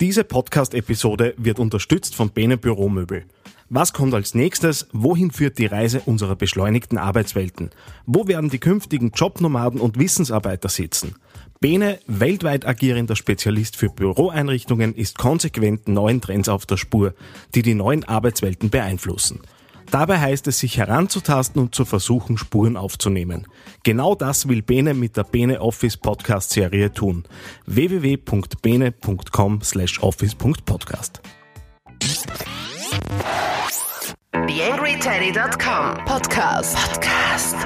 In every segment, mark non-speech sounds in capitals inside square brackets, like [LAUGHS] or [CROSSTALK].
Diese Podcast-Episode wird unterstützt von Bene Büromöbel. Was kommt als nächstes? Wohin führt die Reise unserer beschleunigten Arbeitswelten? Wo werden die künftigen Jobnomaden und Wissensarbeiter sitzen? Bene, weltweit agierender Spezialist für Büroeinrichtungen, ist konsequent neuen Trends auf der Spur, die die neuen Arbeitswelten beeinflussen. Dabei heißt es, sich heranzutasten und zu versuchen, Spuren aufzunehmen. Genau das will Bene mit der Bene Office Podcast Serie tun. www.bene.com slash office.podcast. TheAngryTeddy.com Podcast. Podcast.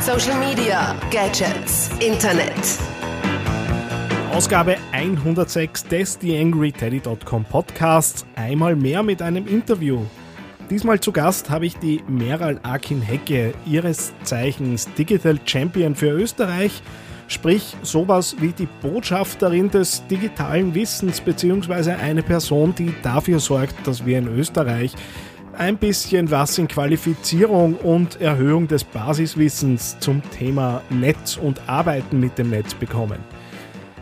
Social Media, Gadgets, Internet. Ausgabe 106 des TheAngryTeddy.com Podcasts. Einmal mehr mit einem Interview. Diesmal zu Gast habe ich die Meral Akin Hecke, ihres Zeichens Digital Champion für Österreich, sprich sowas wie die Botschafterin des digitalen Wissens beziehungsweise eine Person, die dafür sorgt, dass wir in Österreich ein bisschen was in Qualifizierung und Erhöhung des Basiswissens zum Thema Netz und Arbeiten mit dem Netz bekommen.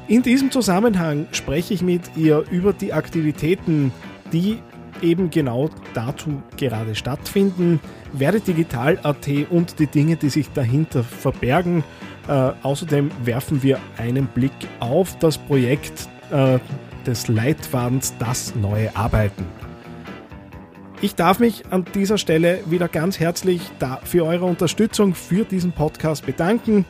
In diesem Zusammenhang spreche ich mit ihr über die Aktivitäten, die eben genau dazu gerade stattfinden. Werde Digital.at und die Dinge, die sich dahinter verbergen. Äh, außerdem werfen wir einen Blick auf das Projekt äh, des Leitfadens Das neue Arbeiten. Ich darf mich an dieser Stelle wieder ganz herzlich für eure Unterstützung für diesen Podcast bedanken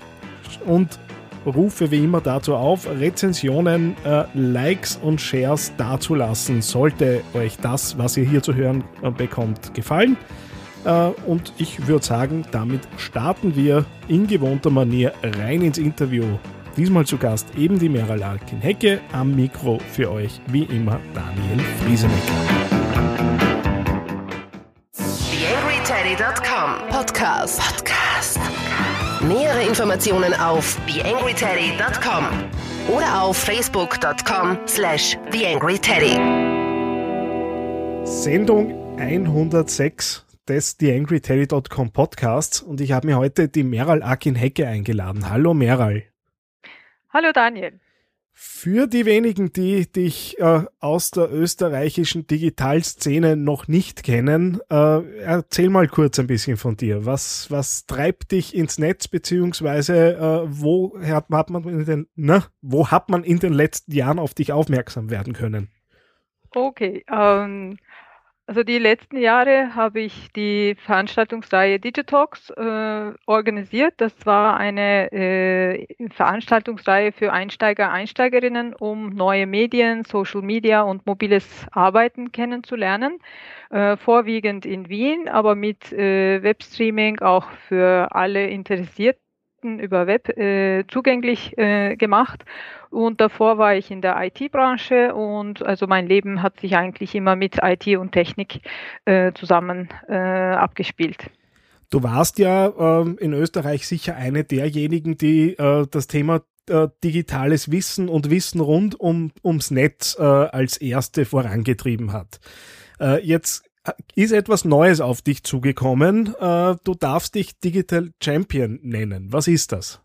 und rufe wie immer dazu auf, Rezensionen, äh, Likes und Shares dazulassen, sollte euch das, was ihr hier zu hören äh, bekommt, gefallen. Äh, und ich würde sagen, damit starten wir in gewohnter Manier rein ins Interview. Diesmal zu Gast eben die Mera Larkin Hecke, am Mikro für euch wie immer Daniel Friesenecker. TheAngryTeddy.com Podcast. Podcast. Nähere Informationen auf theangryteddy.com oder auf facebook.com slash theangryteddy. Sendung 106 des theangryteddy.com Podcasts und ich habe mir heute die Meral Akin Hecke eingeladen. Hallo Meral. Hallo Daniel. Für die wenigen, die dich äh, aus der österreichischen Digitalszene noch nicht kennen, äh, erzähl mal kurz ein bisschen von dir. Was, was treibt dich ins Netz, beziehungsweise äh, wo, hat, hat man in den, ne, wo hat man in den letzten Jahren auf dich aufmerksam werden können? Okay, ähm, also die letzten Jahre habe ich die Veranstaltungsreihe Digitalks äh, organisiert. Das war eine äh, Veranstaltungsreihe für Einsteiger, Einsteigerinnen, um neue Medien, Social Media und mobiles Arbeiten kennenzulernen. Äh, vorwiegend in Wien, aber mit äh, Webstreaming auch für alle Interessierten über Web äh, zugänglich äh, gemacht. Und davor war ich in der IT-Branche und also mein Leben hat sich eigentlich immer mit IT und Technik äh, zusammen äh, abgespielt. Du warst ja ähm, in Österreich sicher eine derjenigen, die äh, das Thema äh, digitales Wissen und Wissen rund um, ums Netz als erste vorangetrieben hat. jetzt ist etwas Neues auf dich zugekommen. Äh, du darfst dich Digital Champion nennen. Was ist das?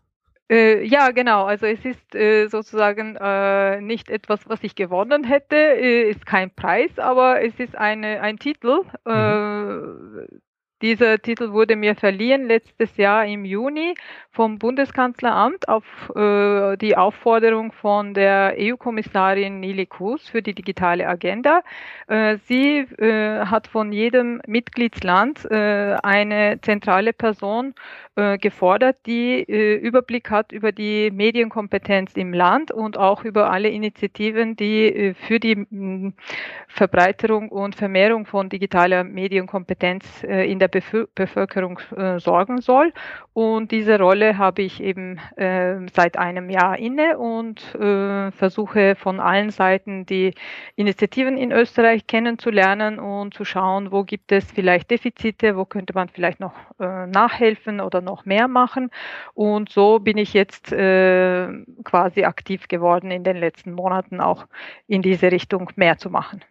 Äh, ja, genau. Also es ist äh, sozusagen äh, nicht etwas, was ich gewonnen hätte, äh, ist kein Preis, aber es ist eine, ein Titel. Mhm. Dieser Titel wurde mir verliehen letztes Jahr im Juni vom Bundeskanzleramt auf äh, die Aufforderung von der EU-Kommissarin Nili Kus für die digitale Agenda. Äh, sie äh, hat von jedem Mitgliedsland äh, eine zentrale Person äh, gefordert, die äh, Überblick hat über die Medienkompetenz im Land und auch über alle Initiativen, die für die Verbreiterung und Vermehrung von digitaler Medienkompetenz in der Bevölkerung sorgen soll. Und diese Rolle habe ich eben äh, seit einem Jahr inne und äh, versuche von allen Seiten die Initiativen in Österreich kennenzulernen und zu schauen, wo gibt es vielleicht Defizite, wo könnte man vielleicht noch äh, nachhelfen oder noch mehr machen. Und so bin ich jetzt äh, quasi aktiv geworden in den letzten Monaten auch in diese Richtung mehr zu machen.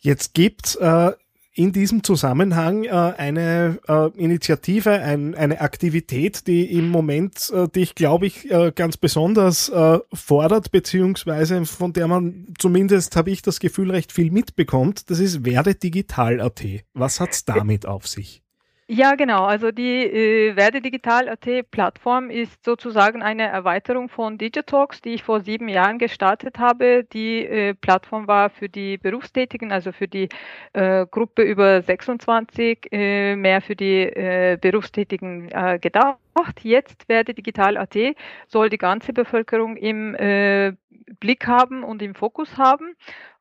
Jetzt gibt äh, in diesem Zusammenhang äh, eine äh, Initiative, ein, eine Aktivität, die im Moment äh, dich, glaube ich, äh, ganz besonders äh, fordert, beziehungsweise von der man zumindest, habe ich das Gefühl, recht viel mitbekommt. Das ist Werde Digital.at. Was hat's damit auf sich? Ja, genau. Also die äh, Werde Digital.at Plattform ist sozusagen eine Erweiterung von Digitalks, die ich vor sieben Jahren gestartet habe. Die äh, Plattform war für die Berufstätigen, also für die äh, Gruppe über 26, äh, mehr für die äh, Berufstätigen äh, gedacht. Jetzt Werde Digital.at soll die ganze Bevölkerung im äh, Blick haben und im Fokus haben.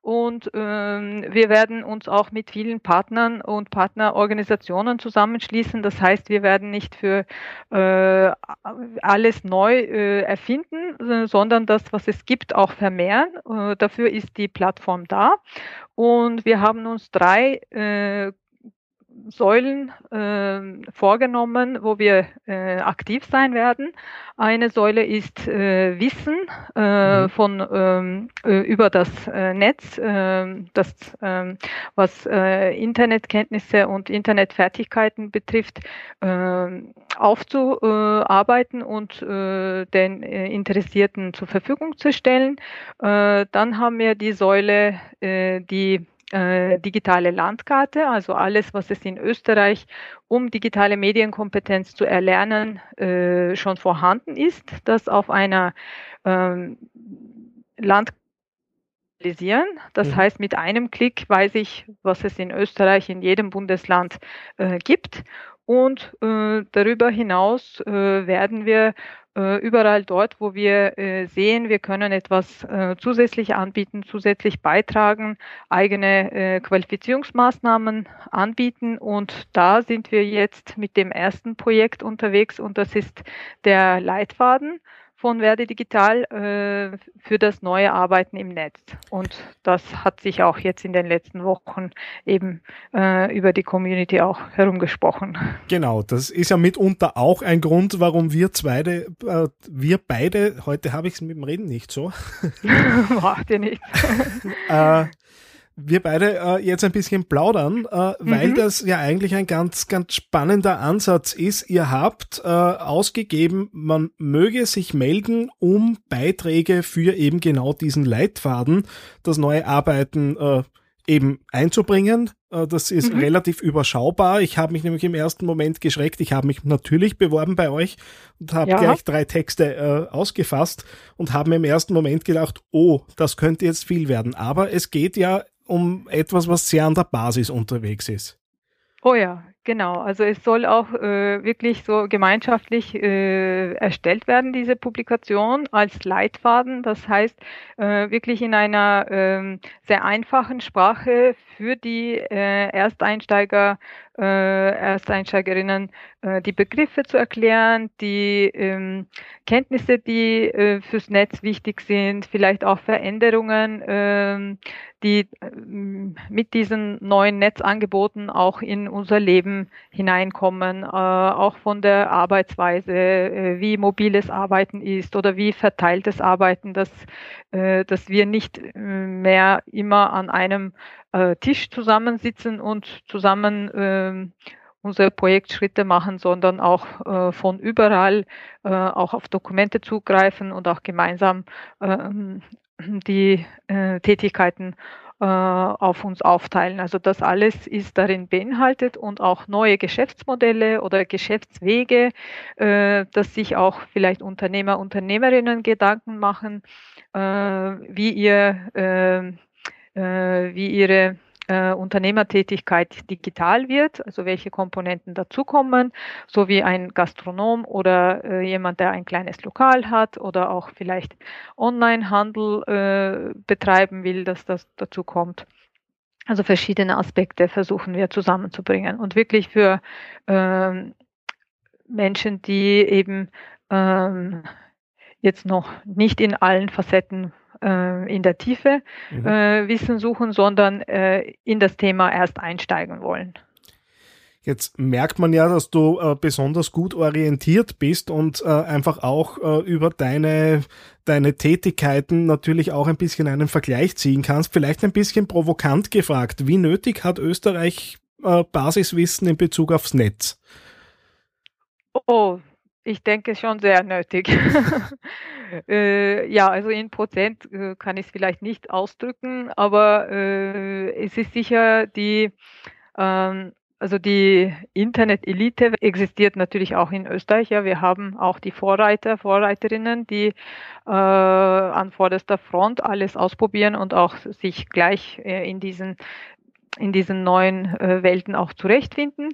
Und ähm, wir werden uns auch mit vielen Partnern und Partnerorganisationen zusammenschließen. Das heißt, wir werden nicht für äh, alles neu äh, erfinden, sondern das, was es gibt, auch vermehren. Äh, dafür ist die Plattform da. Und wir haben uns drei äh, Säulen äh, vorgenommen, wo wir äh, aktiv sein werden. Eine Säule ist äh, Wissen äh, mhm. von ähm, äh, über das äh, Netz, das ähm, was Internetkenntnisse und Internetfertigkeiten betrifft, ähm, aufzuarbeiten und den Interessierten zur Verfügung zu stellen. dann haben wir die Säule, die äh, digitale Landkarte, also alles, was es in Österreich, um digitale Medienkompetenz zu erlernen, äh, schon vorhanden ist, das auf einer ähm, Landkarte das mhm. heißt, mit einem Klick weiß ich, was es in Österreich in jedem Bundesland äh, gibt. Und äh, darüber hinaus äh, werden wir äh, überall dort, wo wir äh, sehen, wir können etwas äh, zusätzlich anbieten, zusätzlich beitragen, eigene Qualifizierungsmaßnahmen anbieten. Und da sind wir jetzt mit dem ersten Projekt unterwegs und das ist der Leitfaden von Werde Digital äh, für das neue Arbeiten im Netz. Und das hat sich auch jetzt in den letzten Wochen eben äh, über die Community auch herumgesprochen. Genau, das ist ja mitunter auch ein Grund, warum wir beide, äh, wir beide, heute habe ich es mit dem Reden nicht so. [LAUGHS] Macht ihr nicht. Wir beide äh, jetzt ein bisschen plaudern, äh, weil mhm. das ja eigentlich ein ganz, ganz spannender Ansatz ist. Ihr habt äh, ausgegeben, man möge sich melden, um Beiträge für eben genau diesen Leitfaden, das neue Arbeiten äh, eben einzubringen. Äh, das ist mhm. relativ überschaubar. Ich habe mich nämlich im ersten Moment geschreckt. Ich habe mich natürlich beworben bei euch und habe ja. gleich drei Texte äh, ausgefasst und habe mir im ersten Moment gedacht, oh, das könnte jetzt viel werden. Aber es geht ja um etwas, was sehr an der Basis unterwegs ist. Oh ja, genau. Also es soll auch äh, wirklich so gemeinschaftlich äh, erstellt werden, diese Publikation als Leitfaden. Das heißt, äh, wirklich in einer ähm, sehr einfachen Sprache für die äh, Ersteinsteiger äh, Ersteinsteigerinnen äh, die Begriffe zu erklären, die ähm, Kenntnisse, die äh, fürs Netz wichtig sind, vielleicht auch Veränderungen, äh, die äh, mit diesen neuen Netzangeboten auch in unser Leben hineinkommen, äh, auch von der Arbeitsweise, äh, wie mobiles Arbeiten ist oder wie verteiltes Arbeiten, dass, äh, dass wir nicht mehr immer an einem Tisch zusammensitzen und zusammen äh, unsere Projektschritte machen, sondern auch äh, von überall äh, auch auf Dokumente zugreifen und auch gemeinsam ähm, die äh, Tätigkeiten äh, auf uns aufteilen. Also das alles ist darin beinhaltet und auch neue Geschäftsmodelle oder Geschäftswege, äh, dass sich auch vielleicht Unternehmer, Unternehmerinnen Gedanken machen, äh, wie ihr äh, äh, wie ihre äh, Unternehmertätigkeit digital wird, also welche Komponenten dazukommen, so wie ein Gastronom oder äh, jemand, der ein kleines Lokal hat oder auch vielleicht Onlinehandel äh, betreiben will, dass das dazu kommt. Also verschiedene Aspekte versuchen wir zusammenzubringen und wirklich für ähm, Menschen, die eben ähm, jetzt noch nicht in allen Facetten äh, in der Tiefe mhm. äh, Wissen suchen, sondern äh, in das Thema erst einsteigen wollen. Jetzt merkt man ja, dass du äh, besonders gut orientiert bist und äh, einfach auch äh, über deine, deine Tätigkeiten natürlich auch ein bisschen einen Vergleich ziehen kannst. Vielleicht ein bisschen provokant gefragt. Wie nötig hat Österreich äh, Basiswissen in Bezug aufs Netz? Oh, ich denke schon sehr nötig. [LAUGHS] äh, ja, also in Prozent äh, kann ich es vielleicht nicht ausdrücken, aber äh, es ist sicher die ähm, also die Internet-Elite existiert natürlich auch in Österreich. Ja, wir haben auch die Vorreiter, Vorreiterinnen, die äh, an vorderster Front alles ausprobieren und auch sich gleich äh, in diesen in diesen neuen äh, Welten auch zurechtfinden.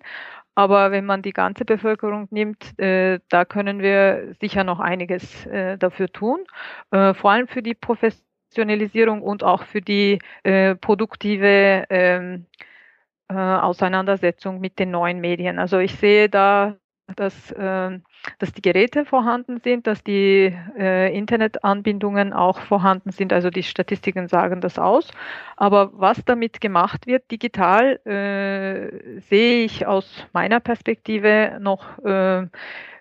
Aber wenn man die ganze Bevölkerung nimmt, äh, da können wir sicher noch einiges äh, dafür tun, äh, vor allem für die Professionalisierung und auch für die äh, produktive ähm, äh, Auseinandersetzung mit den neuen Medien. Also ich sehe da, dass, äh, dass die Geräte vorhanden sind, dass die äh, Internetanbindungen auch vorhanden sind. Also die Statistiken sagen das aus. Aber was damit gemacht wird digital, äh, sehe ich aus meiner Perspektive noch, äh,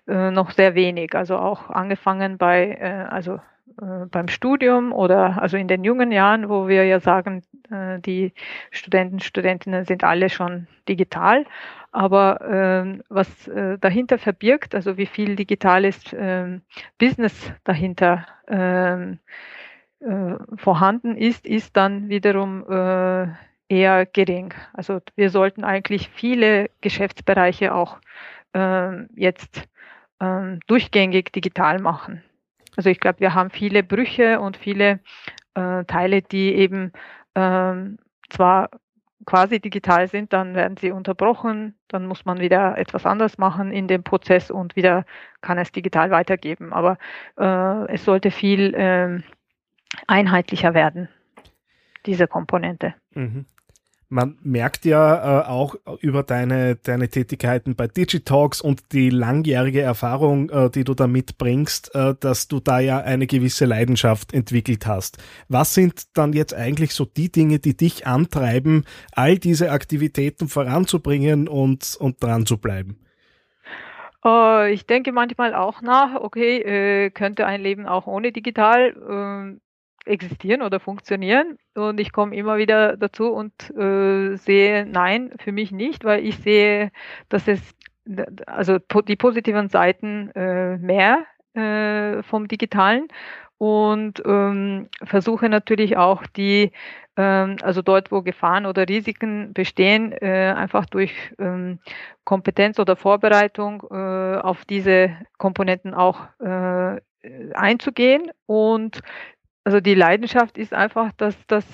äh, noch sehr wenig. Also auch angefangen bei, äh, also äh, beim Studium oder also in den jungen Jahren, wo wir ja sagen, äh, die Studenten, Studentinnen sind alle schon digital. Aber äh, was äh, dahinter verbirgt, also wie viel digitales äh, Business dahinter ähm, äh, vorhanden ist, ist dann wiederum äh, eher gering. Also wir sollten eigentlich viele Geschäftsbereiche auch äh, jetzt äh, durchgängig digital machen. Also ich glaube, wir haben viele Brüche und viele äh, Teile, die eben ähm, zwar quasi digital sind, dann werden sie unterbrochen, dann muss man wieder etwas anders machen in dem Prozess und wieder kann es digital weitergeben. Aber äh, es sollte viel äh, einheitlicher werden, diese Komponente. Mhm. Man merkt ja äh, auch über deine, deine Tätigkeiten bei Digitalks und die langjährige Erfahrung, äh, die du da mitbringst, äh, dass du da ja eine gewisse Leidenschaft entwickelt hast. Was sind dann jetzt eigentlich so die Dinge, die dich antreiben, all diese Aktivitäten voranzubringen und, und dran zu bleiben? Äh, ich denke manchmal auch nach, okay, äh, könnte ein Leben auch ohne digital ähm, existieren oder funktionieren. Und ich komme immer wieder dazu und äh, sehe, nein, für mich nicht, weil ich sehe, dass es, also die positiven Seiten äh, mehr äh, vom Digitalen und ähm, versuche natürlich auch die, ähm, also dort, wo Gefahren oder Risiken bestehen, äh, einfach durch ähm, Kompetenz oder Vorbereitung äh, auf diese Komponenten auch äh, einzugehen und also die Leidenschaft ist einfach, dass das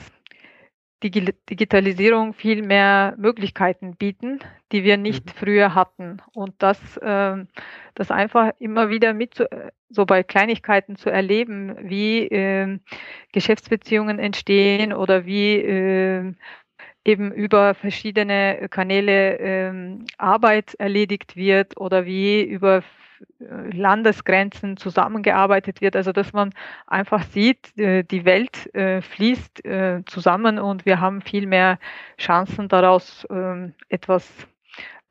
die Digitalisierung viel mehr Möglichkeiten bieten, die wir nicht mhm. früher hatten. Und das, äh, das einfach immer wieder mit so, so bei Kleinigkeiten zu erleben, wie äh, Geschäftsbeziehungen entstehen oder wie äh, eben über verschiedene Kanäle äh, Arbeit erledigt wird oder wie über Landesgrenzen zusammengearbeitet wird, also dass man einfach sieht, äh, die Welt äh, fließt äh, zusammen und wir haben viel mehr Chancen daraus ähm, etwas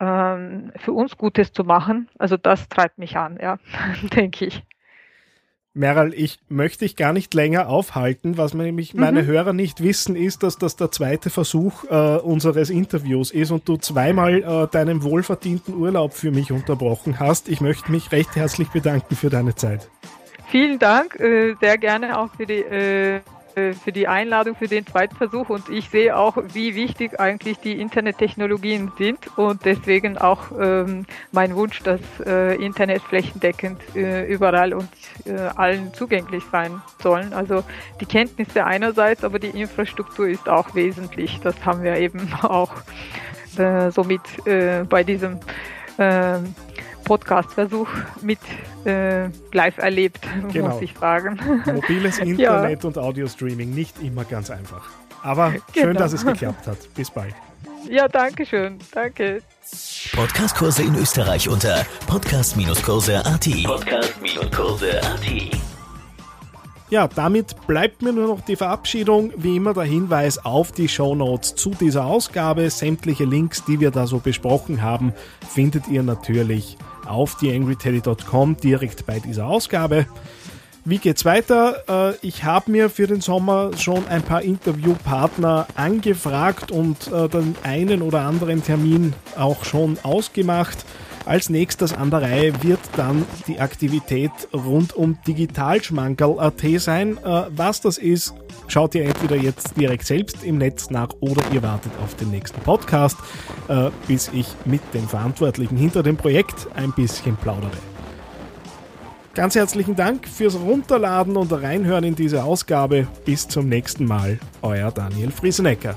ähm, für uns Gutes zu machen. Also das treibt mich an, ja, [LAUGHS] denke ich. Meral, ich möchte dich gar nicht länger aufhalten. Was nämlich mhm. meine Hörer nicht wissen, ist, dass das der zweite Versuch äh, unseres Interviews ist und du zweimal äh, deinen wohlverdienten Urlaub für mich unterbrochen hast. Ich möchte mich recht herzlich bedanken für deine Zeit. Vielen Dank, äh, sehr gerne auch für die äh, für die Einladung für den zweiten Versuch und ich sehe auch, wie wichtig eigentlich die Internettechnologien sind und deswegen auch ähm, mein Wunsch, dass äh, Internet flächendeckend äh, überall und äh, allen zugänglich sein sollen. Also die Kenntnisse einerseits, aber die Infrastruktur ist auch wesentlich. Das haben wir eben [LAUGHS] auch äh, somit äh, bei diesem ähm, Podcast-Versuch mit äh, live erlebt, genau. muss ich sagen. Mobiles [LAUGHS] Internet ja. und Audio-Streaming nicht immer ganz einfach. Aber genau. schön, dass es geklappt hat. Bis bald. Ja, danke schön. Danke. Podcastkurse in Österreich unter podcast-kurse.at. Podcast-kurse.at. Ja, damit bleibt mir nur noch die Verabschiedung. Wie immer der Hinweis auf die Show Notes zu dieser Ausgabe. Sämtliche Links, die wir da so besprochen haben, findet ihr natürlich auf theangryteddy.com direkt bei dieser Ausgabe. Wie geht's weiter? Äh, ich habe mir für den Sommer schon ein paar Interviewpartner angefragt und äh, den einen oder anderen Termin auch schon ausgemacht. Als nächstes an der Reihe wird dann die Aktivität rund um Digitalschmankerl.at sein. Äh, was das ist, schaut ihr entweder jetzt direkt selbst im Netz nach oder ihr wartet auf den nächsten Podcast, bis ich mit den Verantwortlichen hinter dem Projekt ein bisschen plaudere. Ganz herzlichen Dank fürs Runterladen und Reinhören in diese Ausgabe. Bis zum nächsten Mal, euer Daniel Friesenecker.